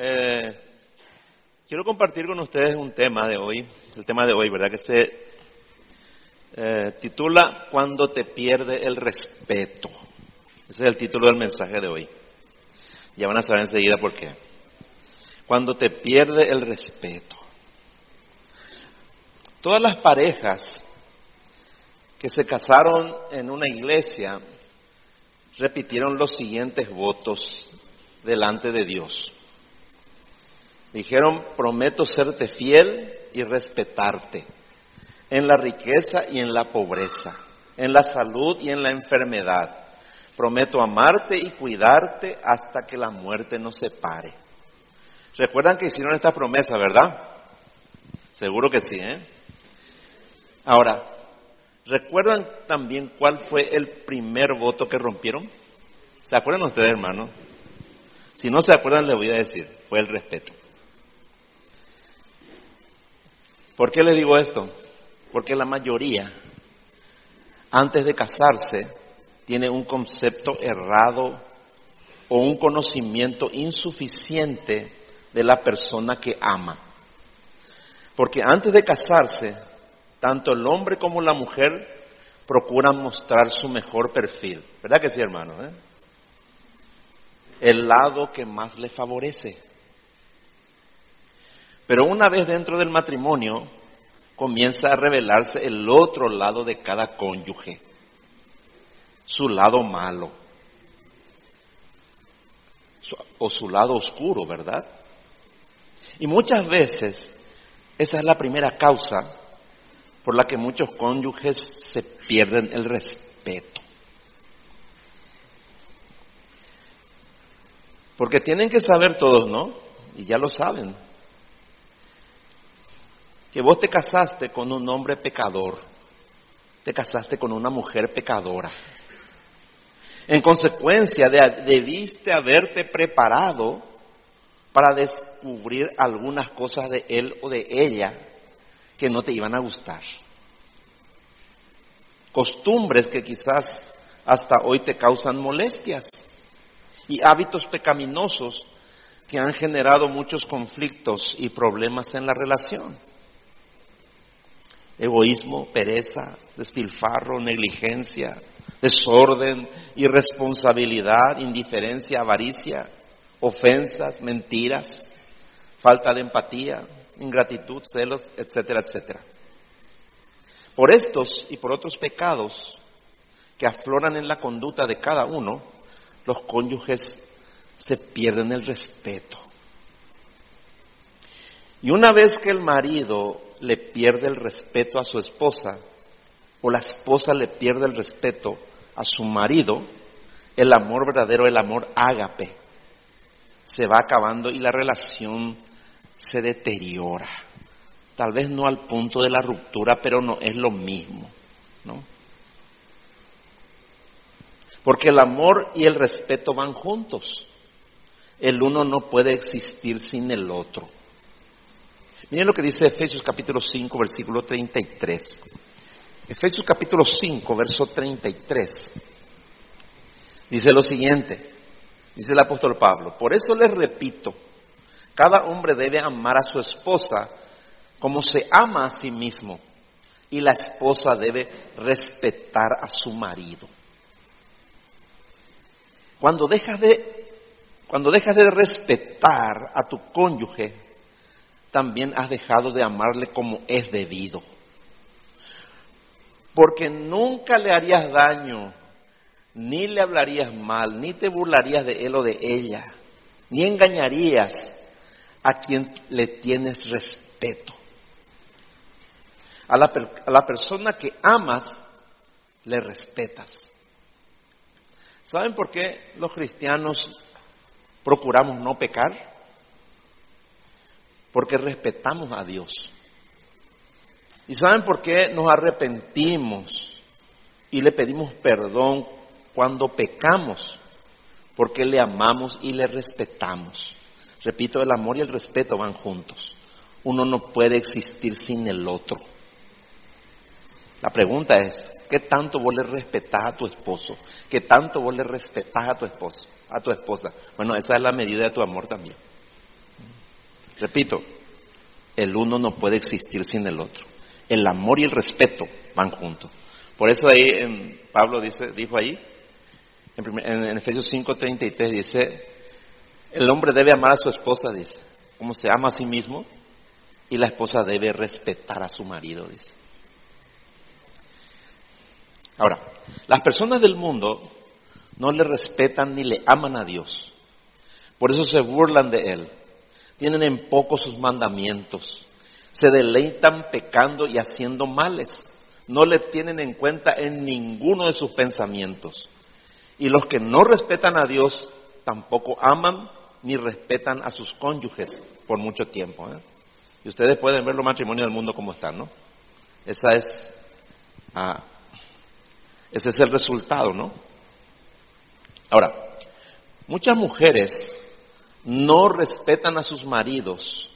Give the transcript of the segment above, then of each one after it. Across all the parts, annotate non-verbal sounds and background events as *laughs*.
Eh, quiero compartir con ustedes un tema de hoy, el tema de hoy, ¿verdad? Que se eh, titula Cuando te pierde el respeto. Ese es el título del mensaje de hoy. Ya van a saber enseguida por qué. Cuando te pierde el respeto. Todas las parejas que se casaron en una iglesia repitieron los siguientes votos delante de Dios. Dijeron, prometo serte fiel y respetarte en la riqueza y en la pobreza, en la salud y en la enfermedad. Prometo amarte y cuidarte hasta que la muerte nos separe. ¿Recuerdan que hicieron esta promesa, verdad? Seguro que sí, ¿eh? Ahora, ¿recuerdan también cuál fue el primer voto que rompieron? ¿Se acuerdan ustedes, hermanos? Si no se acuerdan, les voy a decir, fue el respeto. ¿Por qué les digo esto? Porque la mayoría, antes de casarse, tiene un concepto errado o un conocimiento insuficiente de la persona que ama. Porque antes de casarse, tanto el hombre como la mujer procuran mostrar su mejor perfil. ¿Verdad que sí, hermano? Eh? El lado que más le favorece. Pero una vez dentro del matrimonio, comienza a revelarse el otro lado de cada cónyuge, su lado malo, o su lado oscuro, ¿verdad? Y muchas veces esa es la primera causa por la que muchos cónyuges se pierden el respeto. Porque tienen que saber todos, ¿no? Y ya lo saben que vos te casaste con un hombre pecador, te casaste con una mujer pecadora. En consecuencia, debiste haberte preparado para descubrir algunas cosas de él o de ella que no te iban a gustar. Costumbres que quizás hasta hoy te causan molestias y hábitos pecaminosos que han generado muchos conflictos y problemas en la relación egoísmo, pereza, despilfarro, negligencia, desorden, irresponsabilidad, indiferencia, avaricia, ofensas, mentiras, falta de empatía, ingratitud, celos, etcétera, etcétera. Por estos y por otros pecados que afloran en la conducta de cada uno, los cónyuges se pierden el respeto. Y una vez que el marido le pierde el respeto a su esposa o la esposa le pierde el respeto a su marido, el amor verdadero, el amor ágape, se va acabando y la relación se deteriora. Tal vez no al punto de la ruptura, pero no es lo mismo, ¿no? Porque el amor y el respeto van juntos. El uno no puede existir sin el otro. Miren lo que dice Efesios capítulo 5, versículo 33. Efesios capítulo 5, verso 33. Dice lo siguiente, dice el apóstol Pablo, por eso les repito, cada hombre debe amar a su esposa como se ama a sí mismo y la esposa debe respetar a su marido. Cuando dejas de cuando dejas de respetar a tu cónyuge, también has dejado de amarle como es debido. Porque nunca le harías daño, ni le hablarías mal, ni te burlarías de él o de ella, ni engañarías a quien le tienes respeto. A la, persona que amas, le respetas. ¿Saben por qué los cristianos procuramos no pecar? Porque respetamos a Dios. ¿Y saben por qué nos arrepentimos y le pedimos perdón cuando pecamos? Porque le amamos y le respetamos. Repito, el amor y el respeto van juntos. Uno no puede existir sin el otro. La pregunta es, ¿qué tanto vos le respetás a tu esposo? ¿Qué tanto vos le respetás a tu esposo, a tu esposa? Bueno, esa es la medida de tu amor también. Repito, el uno no puede existir sin el otro. El amor y el respeto van juntos. Por eso ahí en, Pablo dice, dijo ahí, en, en Efesios 5:33 dice, el hombre debe amar a su esposa, dice, como se ama a sí mismo, y la esposa debe respetar a su marido, dice. Ahora, las personas del mundo no le respetan ni le aman a Dios. Por eso se burlan de Él. Tienen en poco sus mandamientos. Se deleitan pecando y haciendo males. No le tienen en cuenta en ninguno de sus pensamientos. Y los que no respetan a Dios tampoco aman ni respetan a sus cónyuges por mucho tiempo. ¿eh? Y ustedes pueden ver los matrimonios del mundo como están, ¿no? Esa es, ah, ese es el resultado, ¿no? Ahora, muchas mujeres no respetan a sus maridos.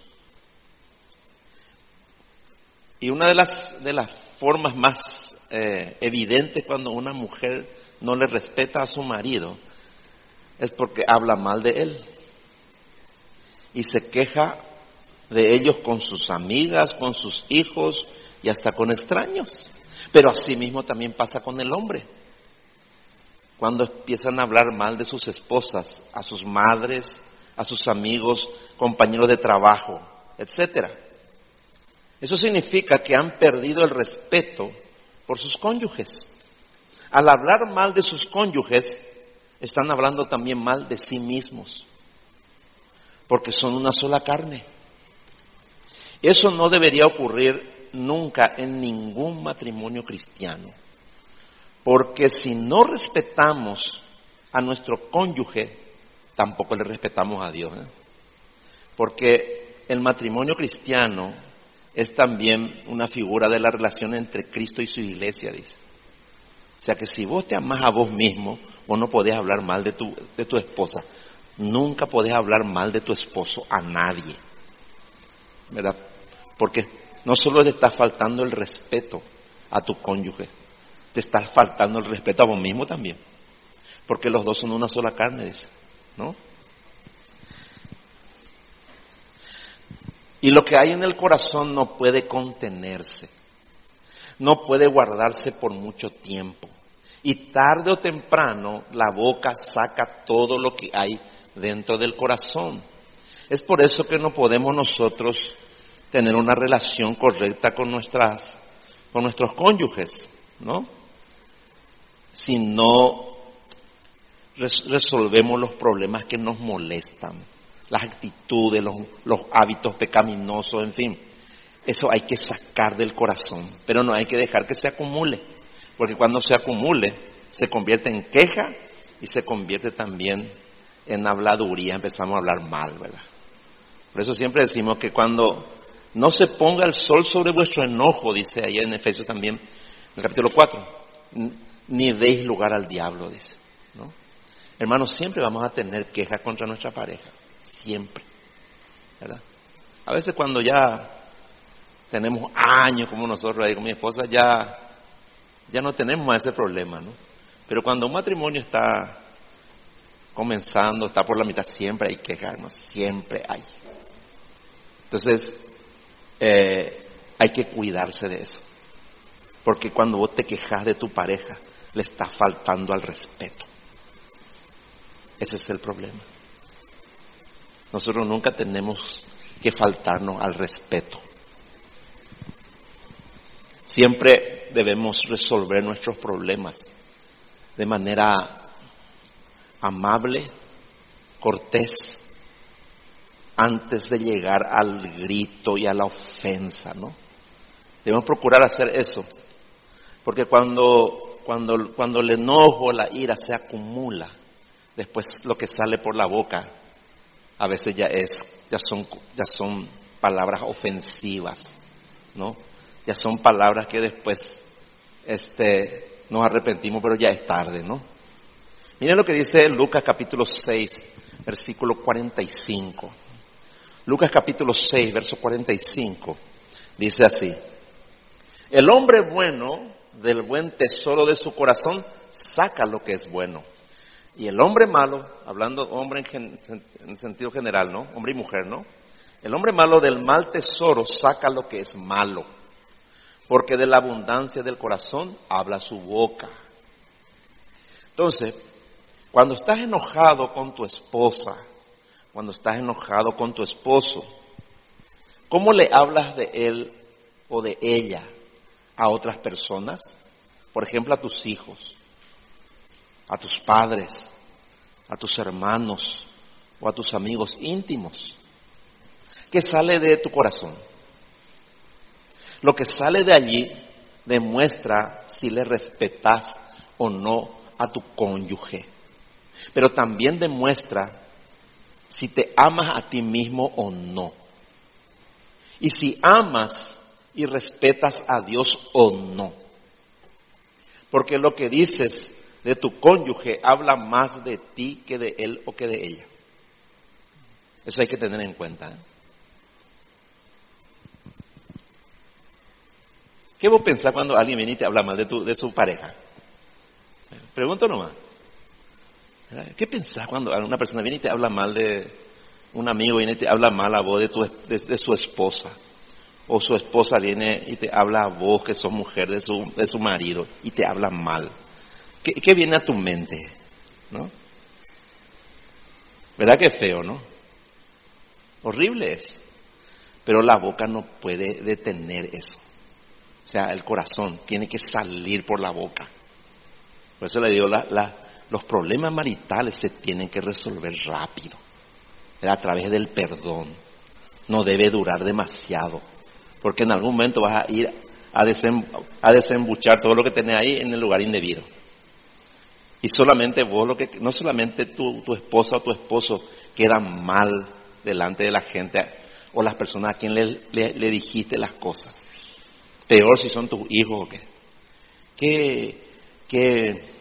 Y una de las, de las formas más eh, evidentes cuando una mujer no le respeta a su marido es porque habla mal de él y se queja de ellos con sus amigas, con sus hijos y hasta con extraños. Pero así mismo también pasa con el hombre. Cuando empiezan a hablar mal de sus esposas, a sus madres, a sus amigos, compañeros de trabajo, etcétera. Eso significa que han perdido el respeto por sus cónyuges. Al hablar mal de sus cónyuges, están hablando también mal de sí mismos porque son una sola carne. Eso no debería ocurrir nunca en ningún matrimonio cristiano, porque si no respetamos a nuestro cónyuge, tampoco le respetamos a Dios. ¿eh? Porque el matrimonio cristiano es también una figura de la relación entre Cristo y su iglesia, dice. O sea que si vos te amás a vos mismo, vos no podés hablar mal de tu, de tu esposa. Nunca podés hablar mal de tu esposo a nadie, ¿verdad? Porque no solo le está faltando el respeto a tu cónyuge, te está faltando el respeto a vos mismo también, porque los dos son una sola carne, ¿no? Y lo que hay en el corazón no puede contenerse, no puede guardarse por mucho tiempo. Y tarde o temprano la boca saca todo lo que hay dentro del corazón. Es por eso que no podemos nosotros tener una relación correcta con nuestras con nuestros cónyuges, ¿no? Si no resolvemos los problemas que nos molestan, las actitudes, los, hábitos pecaminosos, en fin, eso hay que sacar del corazón, pero no hay que dejar que se acumule, porque cuando se acumule se convierte en queja y se convierte también en habladuría empezamos a hablar mal, ¿verdad? Por eso siempre decimos que cuando no se ponga el sol sobre vuestro enojo, dice ahí en Efesios también, en el capítulo 4, ni deis lugar al diablo, dice, ¿no? Hermanos, siempre vamos a tener quejas contra nuestra pareja, siempre, ¿verdad? A veces cuando ya tenemos años como nosotros ahí con mi esposa, ya, ya no tenemos más ese problema, ¿no? Pero cuando un matrimonio está comenzando, está por la mitad, siempre hay que quejarnos, siempre hay. Entonces, eh, hay que cuidarse de eso. Porque cuando vos te quejas de tu pareja, le está faltando al respeto. Ese es el problema. Nosotros nunca tenemos que faltarnos al respeto. Siempre debemos resolver nuestros problemas de manera amable, cortés, antes de llegar al grito y a la ofensa, ¿no? Debemos procurar hacer eso, porque cuando, cuando, cuando el enojo, la ira se acumula, después lo que sale por la boca a veces ya es, ya son, ya son palabras ofensivas, ¿no? Ya son palabras que después este, nos arrepentimos, pero ya es tarde, ¿no? Miren lo que dice Lucas capítulo 6, versículo 45. Lucas capítulo 6, verso 45, dice así, el hombre bueno del buen tesoro de su corazón saca lo que es bueno. Y el hombre malo, hablando hombre en, en sentido general, ¿no? Hombre y mujer, ¿no? El hombre malo del mal tesoro saca lo que es malo, porque de la abundancia del corazón habla su boca. Entonces, cuando estás enojado con tu esposa, cuando estás enojado con tu esposo, ¿cómo le hablas de él o de ella a otras personas? Por ejemplo, a tus hijos, a tus padres, a tus hermanos o a tus amigos íntimos. ¿Qué sale de tu corazón? Lo que sale de allí demuestra si le respetas o no a tu cónyuge, pero también demuestra si te amas a ti mismo o no. Y si amas y respetas a Dios o no. Porque lo que dices de tu cónyuge habla más de ti que de él o que de ella. Eso hay que tener en cuenta. ¿eh? ¿Qué vos pensás cuando alguien viene y te habla mal de, tu, de su pareja? Pregunto nomás. ¿Qué pensás cuando una persona viene y te habla mal de un amigo, viene y te habla mal a vos de, tu, de, su esposa? O su esposa viene y te habla a vos, que sos mujer de su, de su marido, y te habla mal. ¿Qué, ¿Qué, viene a tu mente? ¿No? ¿Verdad que es feo, no? Horrible es. Pero la boca no puede detener eso. O sea, el corazón tiene que salir por la boca. Por eso le digo, la, los problemas maritales se tienen que resolver rápido, a través del perdón. No debe durar demasiado, porque en algún momento vas a ir a, a desembuchar todo lo que tenés ahí en el lugar indebido. Y solamente vos, lo que, no solamente tu, tu esposa o tu esposo quedan mal delante de la gente o las personas a quien le, le, dijiste las cosas. Peor si son tus hijos o qué. ¿Qué, qué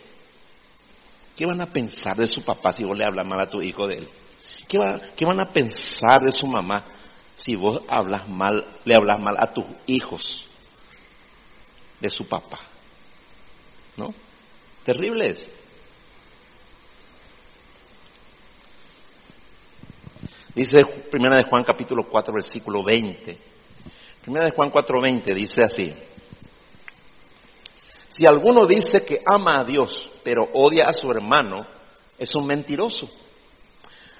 ¿Qué van a pensar de su papá si vos le hablas mal a tu hijo de él? ¿Qué, van a pensar de su mamá si vos hablas mal, le hablas mal a tus hijos de su papá? ¿No? Terrible es. Dice Primera de Juan capítulo 4 versículo 20. Primera de Juan 4 20 dice así. Si alguno dice que ama a Dios, pero odia a su hermano, es un mentiroso.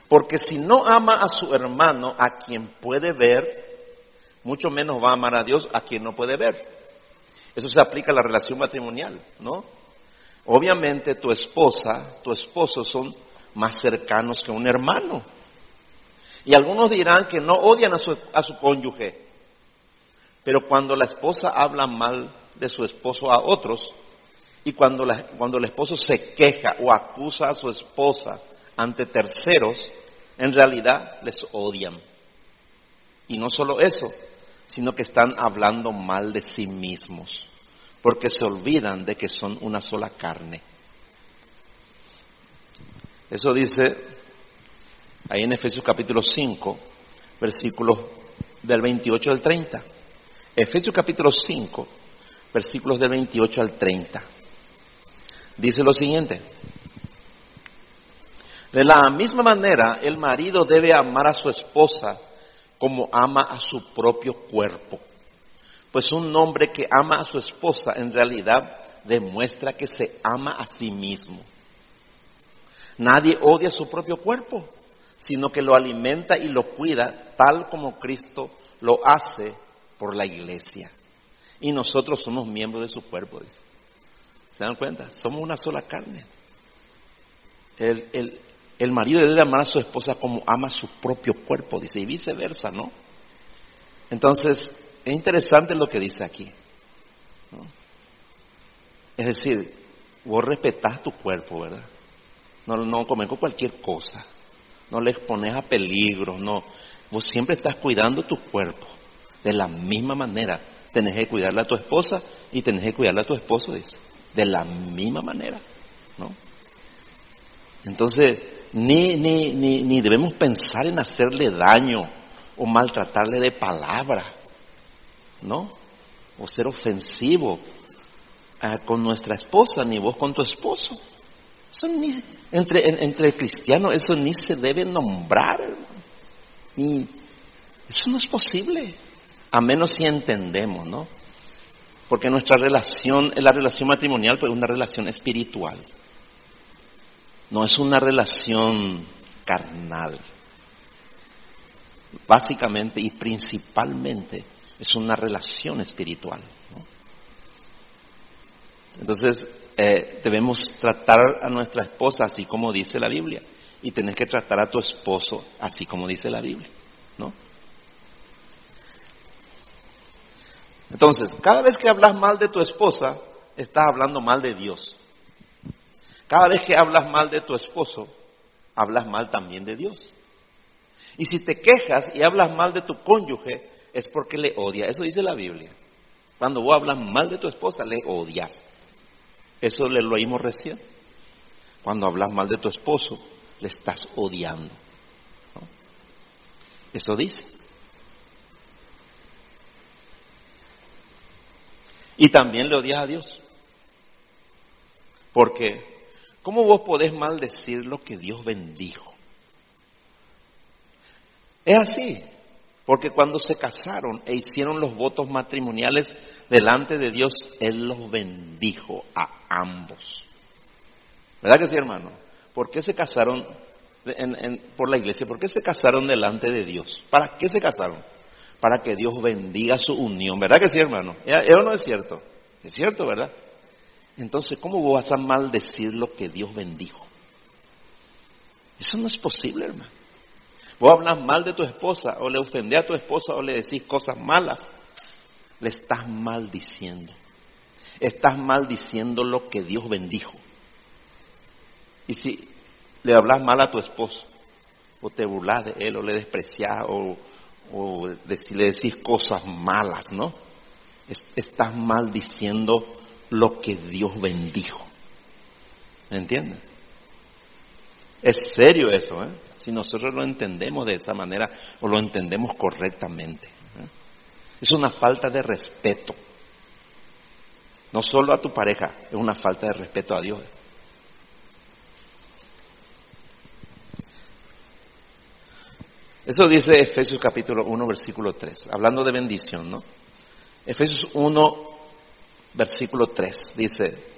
Porque si no ama a su hermano, a quien puede ver, mucho menos va a amar a Dios a quien no puede ver. Eso se aplica a la relación matrimonial, ¿no? Obviamente tu esposa, tu esposo son más cercanos que un hermano. Y algunos dirán que no odian a su, a su cónyuge, pero cuando la esposa habla mal de su esposo a otros. Y cuando, cuando el esposo se queja o acusa a su esposa ante terceros, en realidad les odian. Y no solo eso, sino que están hablando mal de sí mismos, porque se olvidan de que son una sola carne. Eso dice ahí en Efesios capítulo 5, versículos del 28 al 30. Efesios capítulo 5, versículos del 28 al 30. Dice lo siguiente. De la misma manera, el marido debe amar a su esposa como ama a su propio cuerpo. Pues un hombre que ama a su esposa en realidad demuestra que se ama a sí mismo. Nadie odia su propio cuerpo, sino que lo alimenta y lo cuida tal como Cristo lo hace por la iglesia y nosotros somos miembros de su cuerpo. Dice. ¿Se dan cuenta? Somos una sola carne. El, el, marido debe amar a su esposa como ama su propio cuerpo, dice, y viceversa, ¿no? Entonces, es interesante lo que dice aquí. Es decir, vos respetás tu cuerpo, ¿verdad? No, no comes con cualquier cosa, no le expones a peligro, no. Vos siempre estás cuidando tu cuerpo de la misma manera tenés que cuidarle a tu esposa y tenés que cuidarle a tu esposo. De la misma manera, ¿no? Entonces, ni, ni, ni, ni debemos pensar en hacerle daño o maltratarle de palabra, ¿no? O ser ofensivo eh, con nuestra esposa, ni vos con tu esposo. Ni, entre, entre cristianos eso ni se debe nombrar, ni Eso no es posible, a menos si entendemos, ¿no? Porque nuestra relación, la relación matrimonial, pues es una relación espiritual. No es una relación carnal. Básicamente y principalmente es una relación espiritual. Entonces, eh, debemos tratar a nuestra esposa así como dice la Biblia. Y tenés que tratar a tu esposo así como dice la Biblia. ¿No? Entonces, cada vez que hablas mal de tu esposa, estás hablando mal de Dios. Cada vez que hablas mal de tu esposo, hablas mal también de Dios. Y si te quejas y hablas mal de tu cónyuge, es porque le odia. Eso dice la Biblia. Cuando vos hablas mal de tu esposa, le odias. Eso lo oímos recién. Cuando hablas mal de tu esposo, le estás odiando. Eso dice. Y también le odias a Dios. Porque, ¿cómo vos podés maldecir lo que Dios bendijo? Es así. Porque cuando se casaron e hicieron los votos matrimoniales delante de Dios, Él los bendijo a ambos. ¿Verdad que sí, hermano? ¿Por qué se casaron por la iglesia? ¿Por qué se casaron delante de Dios? ¿Para qué se casaron? para que Dios bendiga su unión. ¿Verdad que sí, hermano? ¿Eso no es cierto? Es cierto, ¿verdad? Entonces, ¿cómo vas a maldecir lo que Dios bendijo? Eso no es posible, hermano. Vos hablas mal de tu esposa, o le ofendés a tu esposa, o le decís cosas malas. Le estás maldiciendo. Estás maldiciendo lo que Dios bendijo. Y si le hablas mal a tu esposo, o te burlas de él, o le desprecias, o le decís cosas malas, ¿no? Estás maldiciendo lo que Dios bendijo. ¿Me entiendes? Es serio eso, ¿eh? Si nosotros lo entendemos de esta manera o lo entendemos correctamente. ¿eh? Es una falta de respeto. No solo a tu pareja, es una falta de respeto a Dios. Eso dice Efesios capítulo 1, versículo 3, hablando de bendición, ¿no? Efesios 1, versículo 3, dice,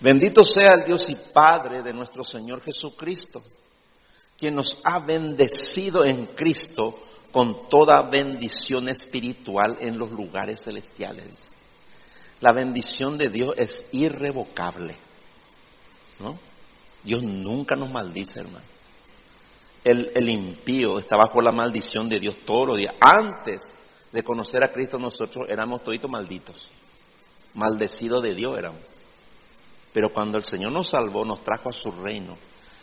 bendito sea el Dios y Padre de nuestro Señor Jesucristo, quien nos ha bendecido en Cristo con toda bendición espiritual en los lugares celestiales. La bendición de Dios es irrevocable, ¿no? Dios nunca nos maldice, hermano el, impío está bajo la maldición de Dios todos los días. Antes de conocer a Cristo nosotros éramos toditos malditos, maldecidos de Dios éramos. Pero cuando el Señor nos salvó, nos trajo a su reino,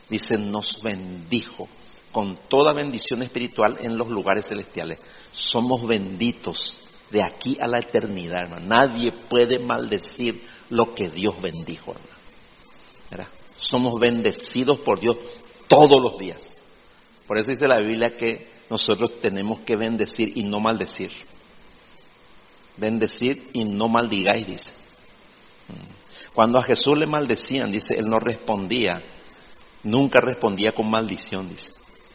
dice, nos bendijo con toda bendición espiritual en los lugares celestiales. Somos benditos de aquí a la eternidad, hermano. Nadie puede maldecir lo que Dios bendijo, hermano. Somos bendecidos por Dios todos los días. Por eso dice la Biblia que nosotros tenemos que bendecir y no maldecir. Bendecir y no maldigáis, dice. Cuando a Jesús le maldecían, dice, él no respondía, nunca respondía con maldición, dice.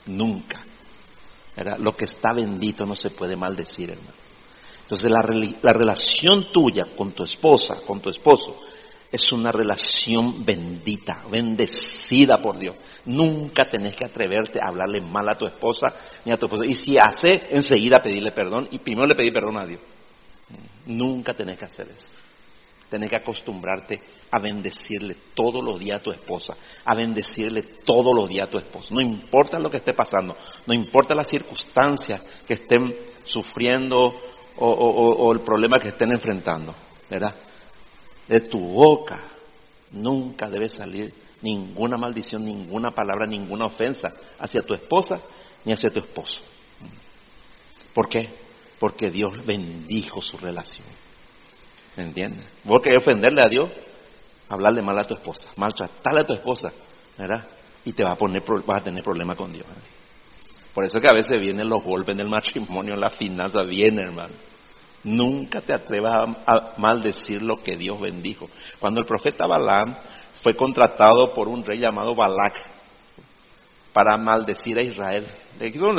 Nunca. Era, lo que está bendito no se puede maldecir, hermano. Entonces la, la relación tuya con tu esposa, con tu esposo, es una relación bendita, bendecida por Dios. Nunca tenés que atreverte a hablarle mal a tu esposa ni a tu esposo. Y si hace, enseguida pedirle perdón y primero le pedir perdón a Dios. Nunca tenés que hacer eso. Tenés que acostumbrarte a bendecirle todos los días a tu esposa, a bendecirle todos los días a tu esposo. No importa lo que esté pasando, no importa las circunstancias que estén sufriendo o, o el problema que estén enfrentando, ¿verdad? de tu boca nunca debe salir ninguna maldición, ninguna palabra, ninguna ofensa hacia tu esposa ni hacia tu esposo. ¿Por qué? Porque Dios bendijo su relación. ¿Me entiendes? Vos querés ofenderle a Dios, hablarle mal a tu esposa, maltratarle a tu esposa, ¿verdad? Y te va a poner, vas a tener problemas con Dios. Por eso que a veces vienen los golpes en el matrimonio, la finanza, viene, hermano. Nunca te atrevas a, maldecir lo que Dios bendijo. Cuando el profeta Balaam fue contratado por un rey llamado Balak para maldecir a Israel,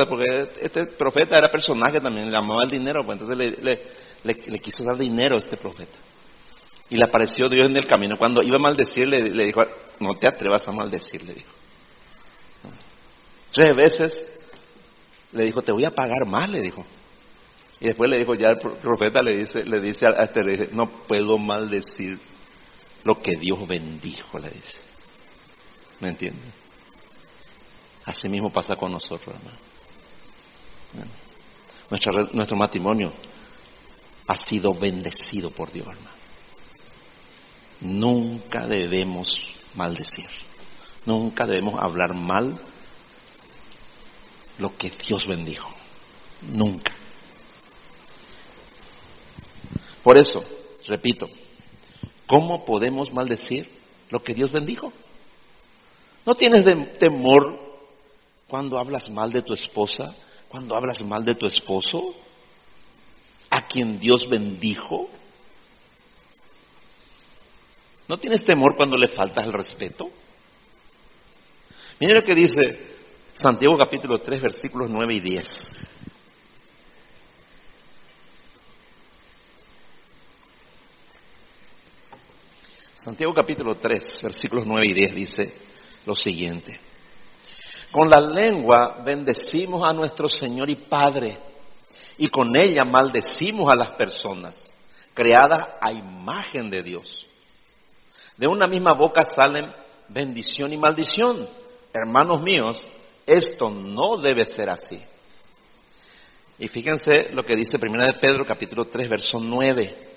porque este profeta era personaje también, le amaba el dinero, pues entonces le, quiso dar dinero a este profeta. Y le apareció Dios en el camino. Cuando iba a maldecirle, le dijo, no te atrevas a maldecir, le dijo. Tres veces le dijo, te voy a pagar más, le dijo. Y después le dijo, ya el profeta le dice, le dice a este rey, no puedo maldecir lo que Dios bendijo, le dice. ¿Me entiende? Así mismo pasa con nosotros, hermano. nuestro matrimonio ha sido bendecido por Dios, hermano. Nunca debemos maldecir. Nunca debemos hablar mal lo que Dios bendijo. Nunca. Por eso, repito, ¿cómo podemos maldecir lo que Dios bendijo? ¿No tienes temor cuando hablas mal de tu esposa, cuando hablas mal de tu esposo, a quien Dios bendijo? ¿No tienes temor cuando le faltas el respeto? Mira lo que dice Santiago capítulo 3, versículos 9 y 10. Santiago capítulo 3, versículos 9 y 10 dice lo siguiente. Con la lengua bendecimos a nuestro Señor y Padre y con ella maldecimos a las personas creadas a imagen de Dios. De una misma boca salen bendición y maldición. Hermanos míos, esto no debe ser así. Y fíjense lo que dice Primera de Pedro, capítulo 3, verso 9.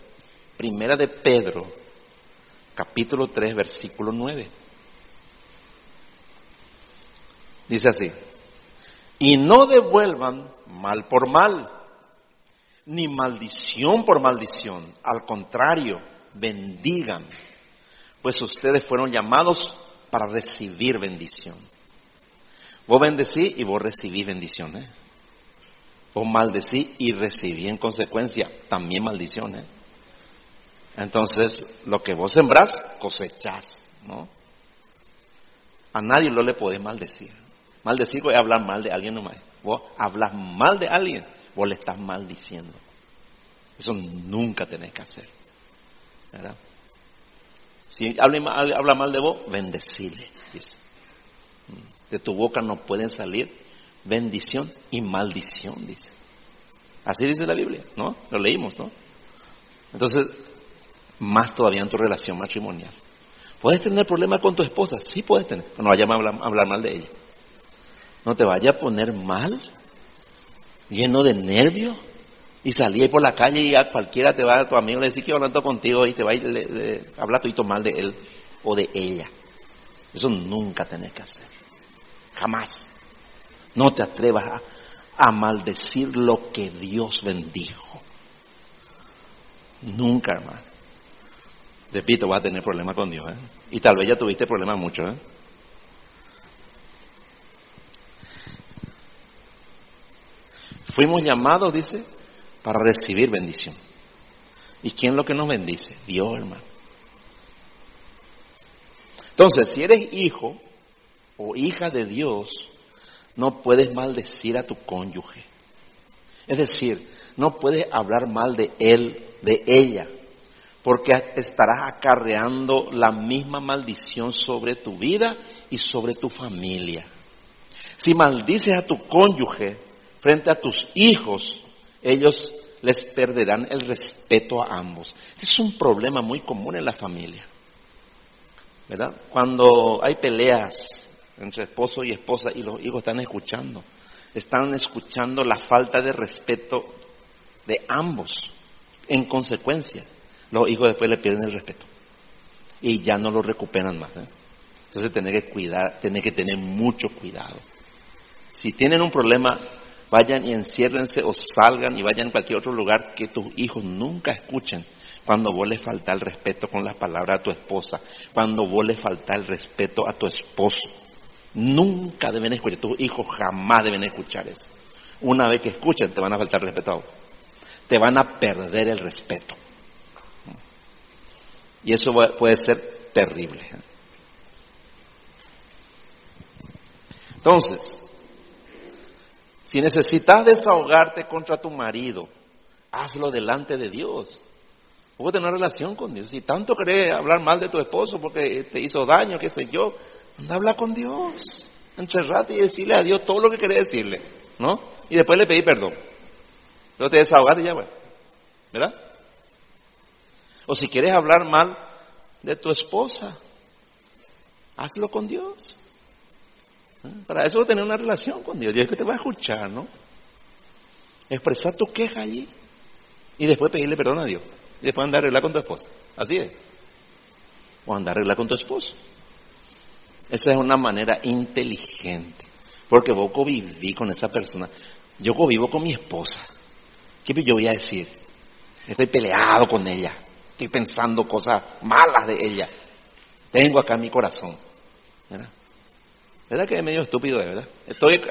Primera de Pedro, capítulo 3, versículo 9. Dice así, y no devuelvan mal por mal, ni maldición por maldición, al contrario, bendigan, pues ustedes fueron llamados para recibir bendición. Vos bendecí y vos recibí bendición. ¿eh? Vos maldecí y recibí en consecuencia también maldición. ¿eh? Entonces, lo que vos sembrás, cosechás. ¿no? A nadie lo le podés maldecir. Maldecir es hablar mal de alguien nomás. Vos hablas mal de alguien, vos le estás maldiciendo. Eso nunca tenés que hacer. ¿verdad? Si habla, mal de vos, bendecile. Dice. De tu boca no pueden salir bendición y maldición, dice. Así dice la Biblia, ¿no? Lo leímos, ¿no? Entonces, más todavía en tu relación matrimonial. ¿Puedes tener problemas con tu esposa? Sí puedes tener. No vayas a hablar, mal de ella. No te vaya a poner mal, lleno de nervios, y salir por la calle y a cualquiera te va a tu amigo le dice que hablando contigo y te va a ir, hablar todo mal de él o de ella. Eso nunca tenés que hacer. Jamás. No te atrevas a, maldecir lo que Dios bendijo. Nunca, hermano. Repito, vas a tener problemas con Dios. ¿eh? Y tal vez ya tuviste problemas muchos. ¿eh? Fuimos llamados, dice, para recibir bendición. ¿Y quién es lo que nos bendice? Dios, hermano. Entonces, si eres hijo, o hija de Dios, no puedes maldecir a tu cónyuge. Es decir, no puedes hablar mal de él, de ella, porque estarás acarreando la misma maldición sobre tu vida y sobre tu familia. Si maldices a tu cónyuge frente a tus hijos, ellos les perderán el respeto a ambos. Es un problema muy común en la familia. ¿Verdad? Cuando hay peleas entre esposo y esposa y los hijos están escuchando. Están escuchando la falta de respeto de ambos. En consecuencia, los hijos después le pierden el respeto y ya no lo recuperan más. ¿eh? Entonces tiene que cuidar, tiene que tener mucho cuidado. Si tienen un problema, vayan y enciérrense o salgan y vayan a cualquier otro lugar que tus hijos nunca escuchen cuando vos le falta el respeto con las palabras a tu esposa, cuando vos le falta el respeto a tu esposo. Nunca deben escuchar, tus hijos jamás deben escuchar eso. Una vez que escuchen, te van a faltar respeto. Te van a perder el respeto. Y eso puede ser terrible. Entonces, Si necesitas desahogarte contra tu marido, hazlo delante de Dios. Vos tener una relación con Dios. Si tanto querés hablar mal de tu esposo porque te hizo daño, qué sé yo, anda a hablar con Dios. Encerrate y decirle a Dios todo lo que querés decirle, ¿no? Y después le pedí perdón. Luego te desahogaste y ya, bueno. ¿Verdad? O si quieres hablar mal de tu esposa, hazlo con Dios. Para eso tener una relación con Dios. Dios es que te va a escuchar, ¿no? Expresar tu queja allí y después pedirle perdón a Dios. Y después andar a arreglar con tu esposa. Así es. O andar a arreglar con tu esposo. Esa es una manera inteligente. Porque vos conviví con esa persona. Yo convivo con mi esposa. ¿Qué yo voy a decir? Estoy peleado con ella. Estoy pensando cosas malas de ella. Tengo acá mi corazón. ¿Verdad? ¿Verdad que es medio estúpido, verdad? Estoy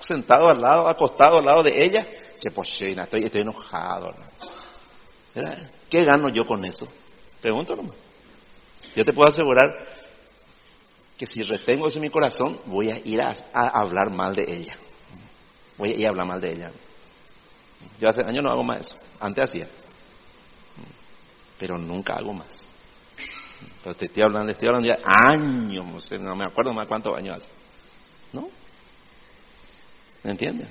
sentado al lado, acostado al lado de ella. Se pochina, estoy, estoy enojado. ¿verdad? ¿Qué gano yo con eso? Pregunto nomás. Yo te puedo asegurar que si retengo eso en mi corazón, voy a ir a, hablar mal de ella. Voy a ir a hablar mal de ella. Yo hace años no hago más eso. Antes hacía. Pero nunca hago más. Pero te estoy hablando, estoy hablando ya años, no me acuerdo más cuántos años hace. ¿No? ¿Me entienden?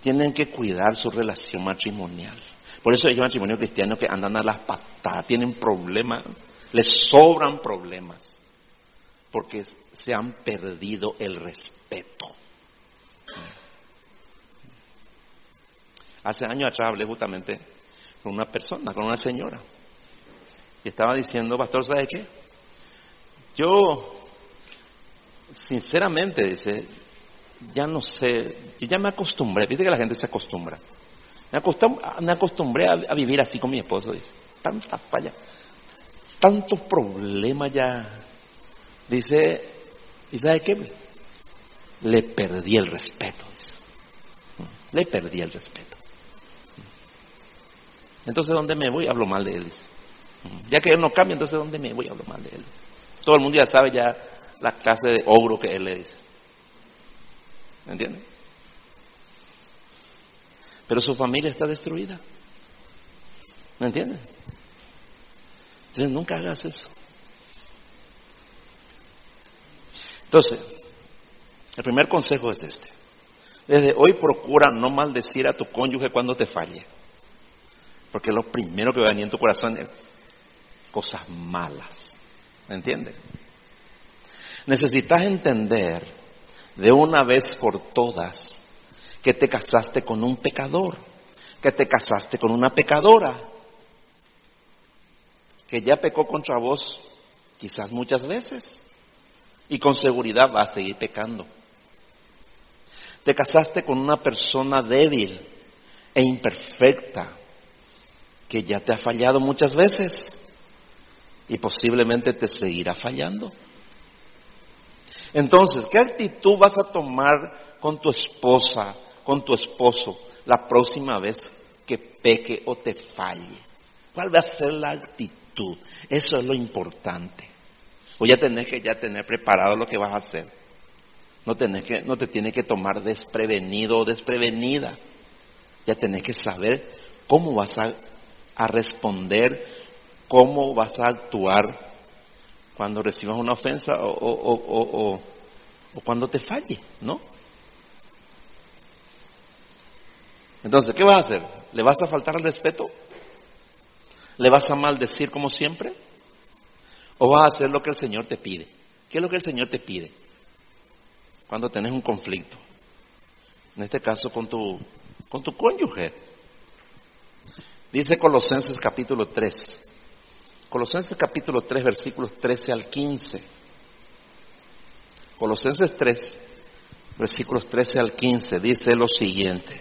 Tienen que cuidar su relación matrimonial. Por eso hay matrimonios cristianos que andan a las patadas, tienen problemas, les sobran problemas, porque se han perdido el respeto. Hace años atrás hablé justamente con una persona, con una señora, y estaba diciendo, pastor, ¿sabe qué? Yo, sinceramente, dice, ya no sé, yo ya me acostumbré, viste que la gente se acostumbra. Me acostumbré, me acostumbré a, vivir así con mi esposo, dice. Tanta falla, tantos problemas ya. Dice, ¿y sabe qué? Le perdí el respeto, dice. Le perdí el respeto. Entonces, ¿dónde me voy? Hablo mal de él, dice. Ya que él no cambia, entonces ¿dónde me voy? Hablo mal de él. Todo el mundo ya sabe ya la clase de ogro que él le dice. ¿Me entiende? Pero su familia está destruida. ¿Me entiende? Entonces nunca hagas eso. Entonces, el primer consejo es este. Desde hoy procura no maldecir a tu cónyuge cuando te falle. Porque lo primero que va a venir en tu corazón es cosas malas. ¿Me entiendes? Necesitas entender de una vez por todas que te casaste con un pecador, que te casaste con una pecadora, que ya pecó contra vos quizás muchas veces y con seguridad va a seguir pecando. Te casaste con una persona débil e imperfecta que ya te ha fallado muchas veces y posiblemente te seguirá fallando. Entonces, ¿qué actitud vas a tomar con tu esposa, con tu esposo, la próxima vez que peque o te falle? ¿Cuál va a ser la actitud? Eso es lo importante. O ya tenés que ya tener preparado lo que vas a hacer. No, tenés que, no te tienes que tomar desprevenido o desprevenida. Ya tenés que saber cómo vas a, a responder cómo vas a actuar cuando recibas una ofensa o, cuando te falle, ¿no? Entonces, ¿qué vas a hacer? ¿Le vas a faltar al respeto? ¿Le vas a maldecir como siempre? ¿O vas a hacer lo que el Señor te pide? ¿Qué es lo que el Señor te pide? Cuando tenés un conflicto. En este caso con tu, con tu cónyuge. Dice Colosenses capítulo 3, Colosenses capítulo 3, versículos 13 al 15. Colosenses 3, versículos 13 al 15, dice lo siguiente.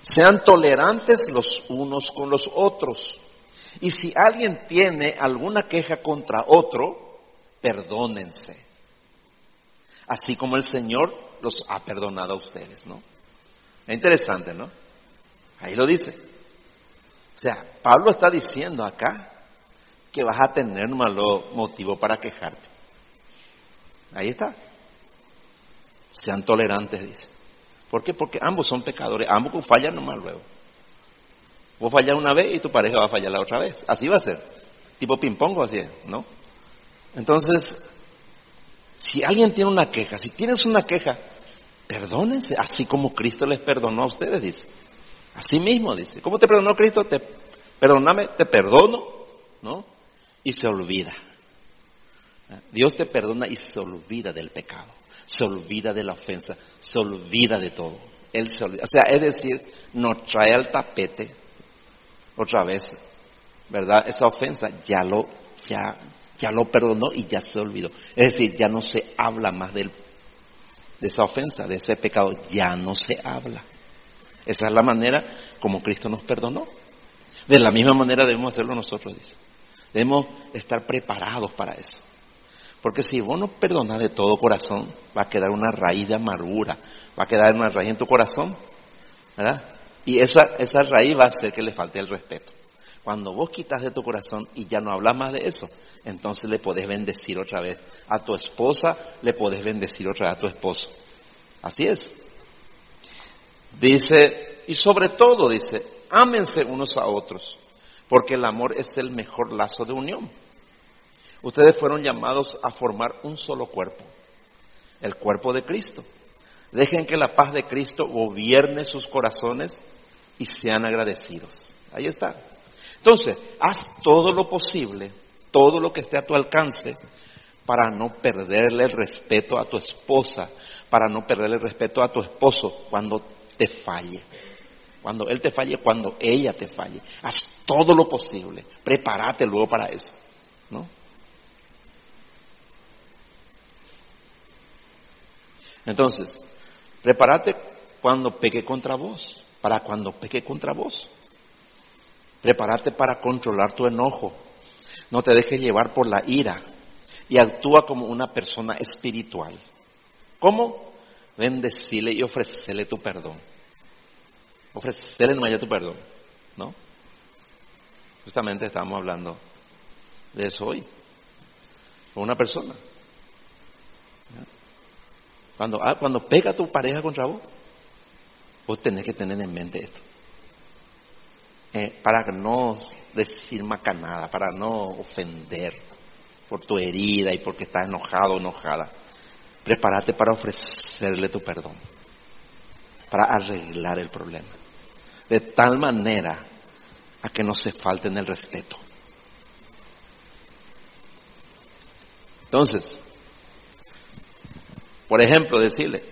Sean tolerantes los unos con los otros. Y si alguien tiene alguna queja contra otro, perdónense. Así como el Señor los ha perdonado a ustedes, ¿no? Es interesante, ¿no? Ahí lo dice. O sea, Pablo está diciendo acá que vas a tener malo motivo para quejarte. Ahí está. Sean tolerantes, dice. ¿Por qué? Porque ambos son pecadores, ambos fallan nomás luego. Vos fallas una vez y tu pareja va a fallar la otra vez. Así va a ser. Tipo ping-pong así, ¿no? Entonces, si alguien tiene una queja, si tienes una queja, perdónense, así como Cristo les perdonó a ustedes, dice. Así mismo, dice. ¿Cómo te perdonó Cristo? Te, perdóname, te perdono, ¿no? Y se olvida. Dios te perdona y se olvida del pecado, se olvida de la ofensa, se olvida de todo. Él se olvida. O sea, es decir, nos trae al tapete otra vez, ¿verdad? Esa ofensa ya lo, ya, ya lo perdonó y ya se olvidó. Es decir, ya no se habla más de esa ofensa, de ese pecado, ya no se habla. Esa es la manera como Cristo nos perdonó. De la misma manera debemos hacerlo nosotros, dice. Debemos estar preparados para eso. Porque si vos no perdonas de todo corazón, va a quedar una raíz de amargura, va a quedar una raíz en tu corazón, ¿verdad? Y esa, esa raíz va a hacer que le falte el respeto. Cuando vos quitas de tu corazón y ya no hablas más de eso, entonces le podés bendecir otra vez a tu esposa, le podés bendecir otra vez a tu esposo. Así es. Dice, y sobre todo dice, ámense unos a otros, porque el amor es el mejor lazo de unión. Ustedes fueron llamados a formar un solo cuerpo, el cuerpo de Cristo. Dejen que la paz de Cristo gobierne sus corazones y sean agradecidos. Ahí está. Entonces, haz todo lo posible, todo lo que esté a tu alcance, para no perderle el respeto a tu esposa, para no perderle el respeto a tu esposo cuando te falle. Cuando él te falle, cuando ella te falle. Haz todo lo posible. Prepárate luego para eso. ¿no? Entonces, prepárate cuando peque contra vos, para cuando peque contra vos. Prepárate para controlar tu enojo. No te dejes llevar por la ira y actúa como una persona espiritual. ¿Cómo? Bendecirle y ofrecerle tu perdón. Ofrecerle nomás tu perdón, ¿no? Justamente estamos hablando de eso hoy. Con una persona. Cuando, ah, cuando pega tu pareja contra vos, vos tenés que tener en mente esto. Eh, para no decir macanada, para no ofender por tu herida y porque estás enojado o enojada. Prepárate para ofrecerle tu perdón, para arreglar el problema. De tal manera a que no se falten el respeto. Entonces, por ejemplo, decirle,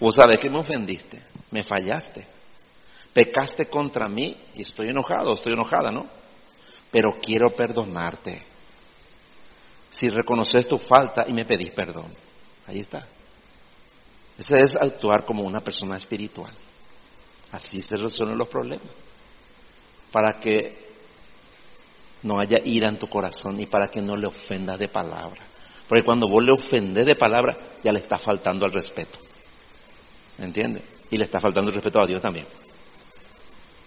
vos sabes que me ofendiste, me fallaste, pecaste contra mí y estoy enojado, estoy enojada, ¿no? Pero quiero perdonarte. Si reconoces tu falta y me pedís perdón, ahí está. Ese es actuar como una persona espiritual. Así se resuelven los problemas. Para que no haya ira en tu corazón y para que no le ofendas de palabra. Porque cuando vos le ofendes de palabra, ya le está faltando el respeto. ¿Me entiendes? Y le está faltando el respeto a Dios también.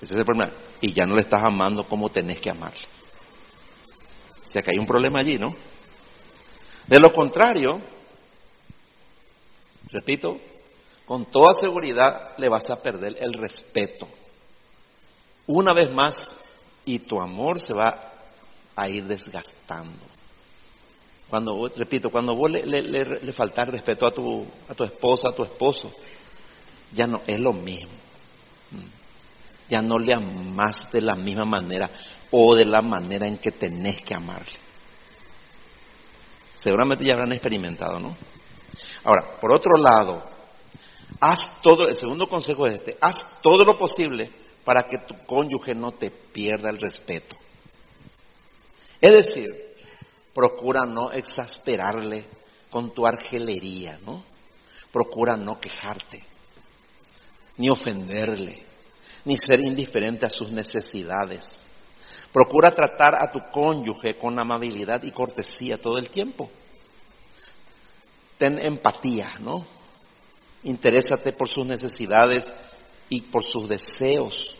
Ese es el problema. Y ya no le estás amando como tenés que amarle. O sea que hay un problema allí, ¿no? De lo contrario, repito, con toda seguridad le vas a perder el respeto. Una vez más, y tu amor se va a ir desgastando. Cuando, repito, cuando vos le, le, respeto a tu, a tu esposa, a tu esposo, ya no es lo mismo. Mm. Ya no le amas de la misma manera o de la manera en que tenés que amarle. Seguramente ya habrán experimentado, ¿no? Ahora, por otro lado, haz todo, el segundo consejo es este, haz todo lo posible para que tu cónyuge no te pierda el respeto. Es decir, procura no exasperarle con tu argelería, ¿no? Procura no quejarte, ni ofenderle, ni ser indiferente a sus necesidades. Procura tratar a tu cónyuge con amabilidad y cortesía todo el tiempo. Ten empatía, ¿no? Interésate por sus necesidades y por sus deseos.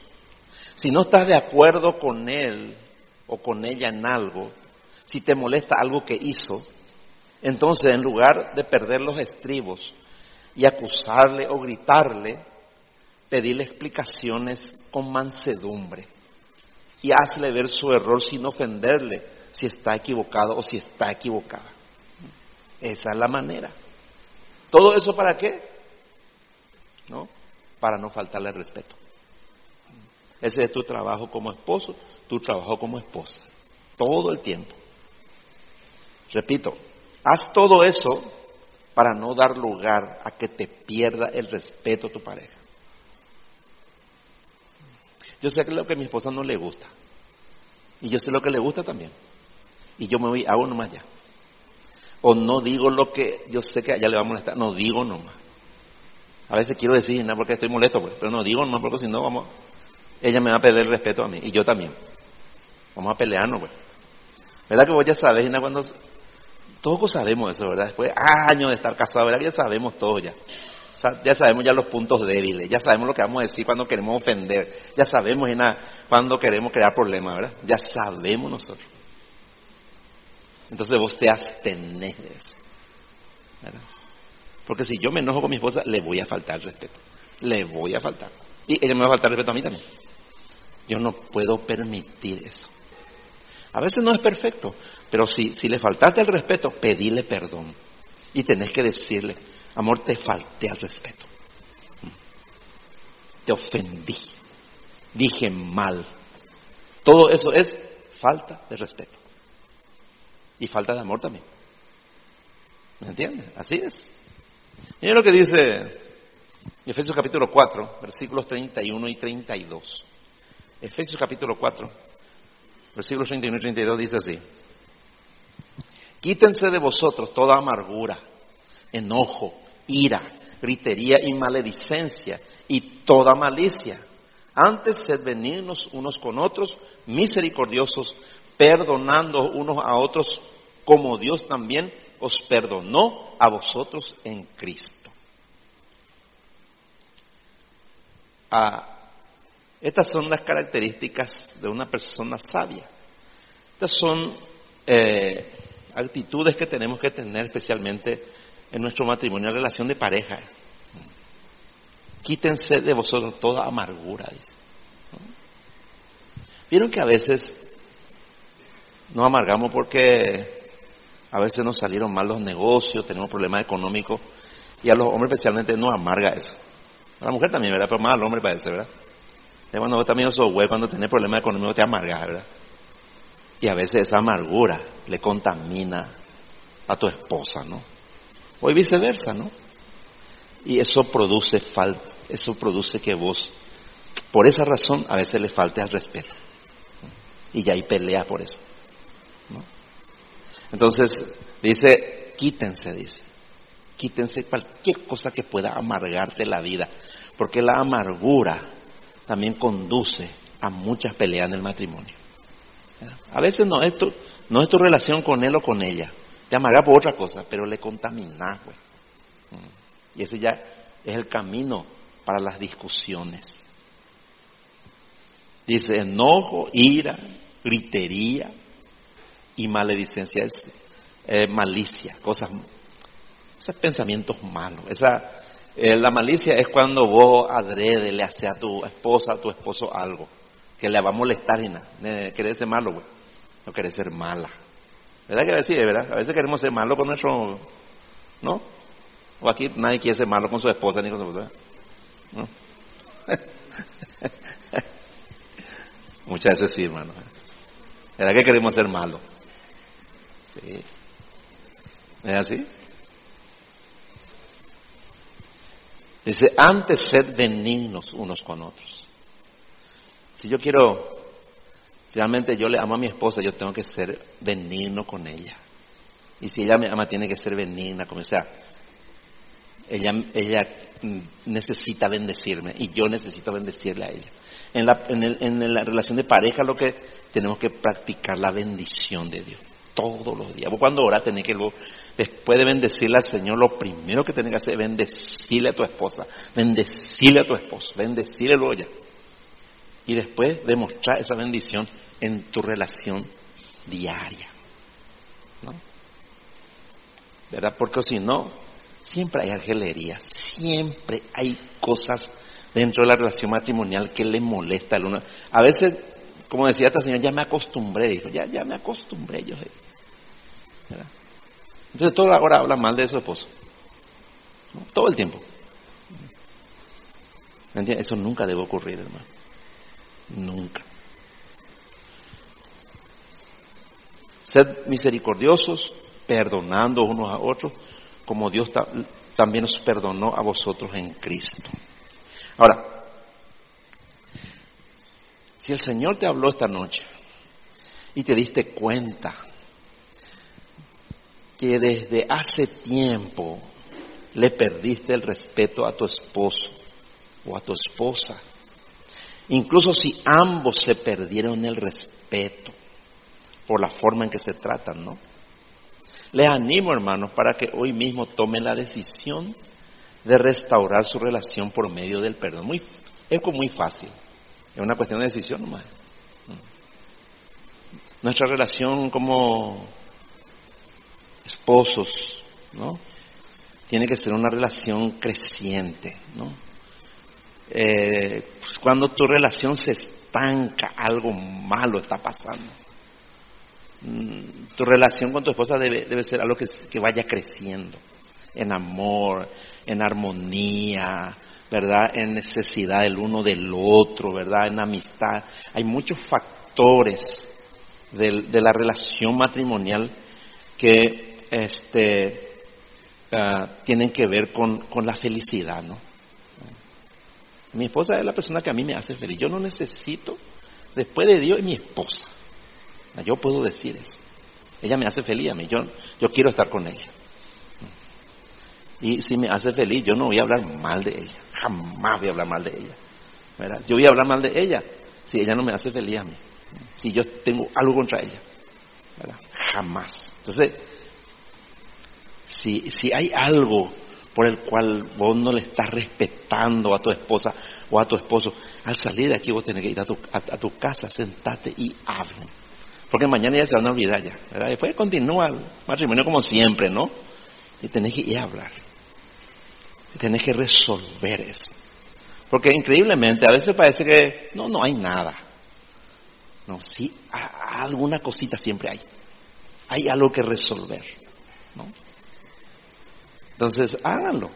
Si no estás de acuerdo con él o con ella en algo, si te molesta algo que hizo, entonces en lugar de perder los estribos y acusarle o gritarle, pedirle explicaciones con mansedumbre y hazle ver su error sin ofenderle si está equivocado o si está equivocada. Esa es la manera. ¿Todo eso para qué? ¿No? Para no faltarle respeto. Ese es tu trabajo como esposo, tu trabajo como esposa. Todo el tiempo. Repito, haz todo eso para no dar lugar a que te pierda el respeto a tu pareja. Yo sé que lo que a mi esposa no le gusta. Y yo sé lo que le gusta también. Y yo me voy, hago nomás ya. O no digo lo que yo sé que a ella le va a molestar, no digo nomás. A veces quiero decir, no porque estoy molesto, pues, pero no digo nomás porque si no, vamos, ella me va a perder el respeto a mí, y yo también. Vamos a pelearnos, pues. ¿Verdad que vos ya sabés, cuando todos sabemos eso, ¿verdad? Después de años de estar casados, ¿verdad? Ya sabemos todo ya. Ya sabemos ya los puntos débiles, ya sabemos lo que vamos a decir cuando queremos ofender, ya sabemos cuando queremos crear problemas, ¿verdad? Ya sabemos nosotros. Entonces vos te abstenés de eso. ¿verdad? Porque si yo me enojo con mi esposa, le voy a faltar respeto. Le voy a faltar. Y ella me va a faltar respeto a mí también. Yo no puedo permitir eso. A veces no es perfecto, pero si, si le faltaste el respeto, pedile perdón. Y tenés que decirle, amor, te falté al respeto. Te ofendí. Dije mal. Todo eso es falta de respeto. Y falta de amor también. ¿Me entiendes? Así es. Mira lo que dice Efesios capítulo 4, versículos 31 y 32. Efesios capítulo 4, versículos 31 y 32 dice así. Quítense de vosotros toda amargura, enojo, ira, gritería y maledicencia y toda malicia. Antes sed benignos unos con otros, misericordiosos, perdonando unos a otros como Dios también os perdonó a vosotros en Cristo. Ah, estas son las características de una persona sabia. Estas son eh, actitudes que tenemos que tener especialmente en nuestro matrimonio, en relación de pareja. Quítense de vosotros toda amargura, dice. Vieron que a veces nos amargamos porque a veces nos salieron mal los negocios, tenemos problemas económicos y a los hombres especialmente nos amarga eso. A la mujer también, ¿verdad? Pero más al hombre parece, ¿verdad? Vos también sos güey, cuando tenés problemas económicos te amargas, ¿verdad? Y a veces esa amargura le contamina a tu esposa, ¿no? O viceversa, ¿no? Y eso produce falta, eso produce que vos, por esa razón, a veces le falte al respeto. Y ya hay pelea por eso. Entonces, dice, quítense, dice. Quítense cualquier cosa que pueda amargarte la vida, porque la amargura también conduce a muchas peleas en el matrimonio. A veces no es tu, no es tu relación con él o con ella, te amarga por otra cosa, pero le contaminas, güey. Y ese ya es el camino para las discusiones. Dice enojo, ira, gritería, y maledicencia es eh, malicia, cosas, esos pensamientos malos. Esa, eh, la malicia es cuando vos adrede le haces a tu esposa, a tu esposo algo que le va a molestar y nada. Querés ser malo, güey. No querés ser mala. ¿Verdad que decir, verdad? A veces queremos ser malo con nuestro, ¿no? O aquí nadie quiere ser malo con su esposa ni con su esposa. ¿No? *laughs* Muchas veces sí, hermano. ¿Verdad que queremos ser malos? ¿Es así? Dice, antes sed benignos unos con otros. Si yo quiero, realmente yo le amo a mi esposa, yo tengo que ser benigno con ella. Y si ella me ama, tiene que ser benigna con O sea, ella, ella necesita bendecirme y yo necesito bendecirle a ella. En la, en, el, en la relación de pareja lo que tenemos que practicar la bendición de Dios todos los días. Vos cuando oras tenés que, después de bendecirle al Señor, lo primero que tenés que hacer es bendecirle a tu esposa, bendecirle a tu esposo, bendecirle a ya. Y después demostrar esa bendición en tu relación diaria. ¿No? ¿Verdad? Porque si no, Siempre hay argelería, siempre hay cosas dentro de la relación matrimonial que le molesta al uno. A veces, como decía esta señora, ya me acostumbré, dijo, ya, ya me acostumbré yo. Entonces todo ahora habla mal de su esposo. Todo el tiempo. Eso nunca debe ocurrir, hermano. Nunca. Sed misericordiosos, perdonando unos a otros, como Dios también nos perdonó a vosotros en Cristo. Ahora, si el Señor te habló esta noche y te diste cuenta que desde hace tiempo le perdiste el respeto a tu esposo o a tu esposa, incluso si ambos se perdieron el respeto por la forma en que se tratan, ¿no? Les animo, hermanos, para que hoy mismo tomen la decisión de restaurar su relación por medio del perdón. Es muy fácil, es una cuestión de decisión nomás. Nuestra relación como esposos, ¿no? Tiene que ser una relación creciente, ¿no? Eh, pues cuando tu relación se estanca, algo malo está pasando. Mm, tu relación con tu esposa debe, debe ser algo que, vaya creciendo en amor, en armonía, ¿verdad? En necesidad el uno del otro, ¿verdad? En amistad. Hay muchos factores de, la relación matrimonial que este, ah, tienen que ver con la felicidad, ¿no? Mi esposa es la persona que a mí me hace feliz. Yo no necesito, después de Dios, mi esposa. Yo puedo decir eso. Ella me hace feliz a mí. Yo, yo quiero estar con ella. Y si me hace feliz, yo no voy a hablar mal de ella. Jamás voy a hablar mal de ella. ¿verdad? Yo voy a hablar mal de ella si ella no me hace feliz a mí. Si yo tengo algo contra ella. ¿verdad? Jamás. Entonces, si, si hay algo por el cual vos no le estás respetando a tu esposa o a tu esposo, al salir de aquí vos tenés que ir a tu, a, tu casa, sentate y hablen. Porque mañana ya se van a olvidar ya. ¿verdad? Después continúa el matrimonio como siempre, ¿no? Y tenés que ir a hablar. Tienes que resolver eso. Porque increíblemente a veces parece que no, no hay nada. No, sí, alguna cosita siempre hay. Hay algo que resolver. ¿no? Entonces, háganlo.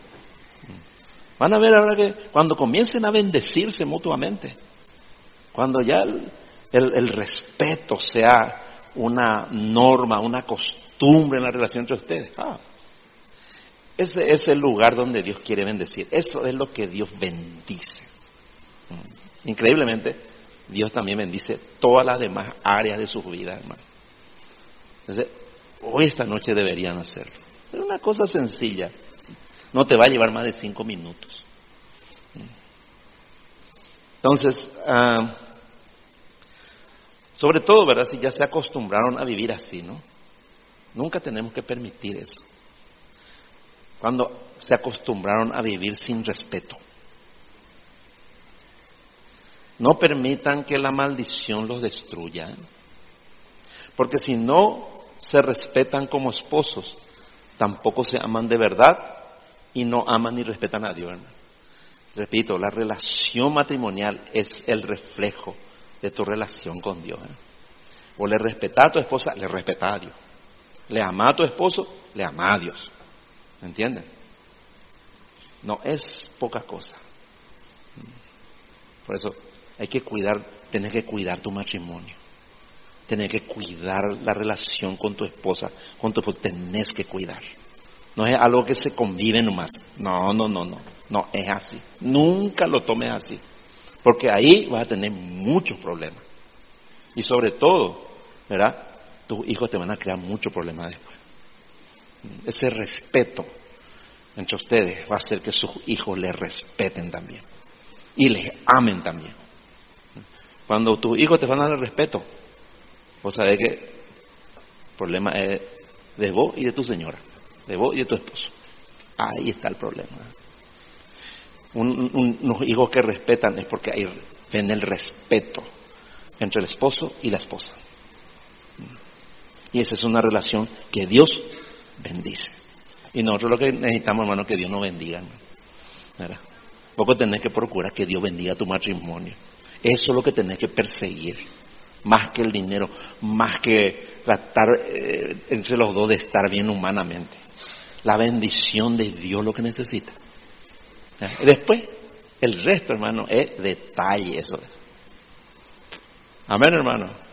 Van a ver ahora que cuando comiencen a bendecirse mutuamente, cuando ya el, respeto sea una norma, una costumbre en la relación entre ustedes, ah, ese es el lugar donde Dios quiere bendecir. Eso es lo que Dios bendice. Mm. Increíblemente, Dios también bendice todas las demás áreas de su vida, hermano. Entonces, hoy esta noche deberían hacerlo. Es una cosa sencilla. No te va a llevar más de cinco minutos. Entonces, ah, sobre todo, ¿verdad? Si ya se acostumbraron a vivir así, ¿no? Nunca tenemos que permitir eso cuando se acostumbraron a vivir sin respeto. No permitan que la maldición los destruya, porque si no se respetan como esposos, tampoco se aman de verdad y no aman ni respetan a Dios. Repito, la relación matrimonial es el reflejo de tu relación con Dios. O le respeta a tu esposa, le respeta a Dios. Le ama a tu esposo, le ama a Dios. ¿Me entienden? No es poca cosa. Por eso hay que cuidar, tenés que cuidar tu matrimonio. Tenés que cuidar la relación con tu esposa, con tu esposo, tenés que cuidar. No es algo que se convive nomás. No, no, no, no. No, es así. Nunca lo tomes así. Porque ahí vas a tener muchos problemas. Y sobre todo, ¿verdad? Tus hijos te van a crear muchos problemas después ese respeto entre ustedes va a hacer que sus hijos le respeten también y les amen también. Cuando tus hijos te van a dar el respeto, vos sabés que el problema es de vos y de tu señora, de vos y de tu esposo. Ahí está el problema. unos hijos que respetan es porque ahí ven el respeto entre el esposo y la esposa. Y esa es una relación que Dios bendice. Y nosotros lo que necesitamos, hermano, que Dios nos bendiga. ¿verdad? Poco tenés que procurar que Dios bendiga tu matrimonio. Eso es lo que tenés que perseguir. Más que el dinero, más que tratar eh, entre los dos de estar bien humanamente. La bendición de Dios lo que necesita. Después, el resto, hermano, es detalle eso. Amén, hermano.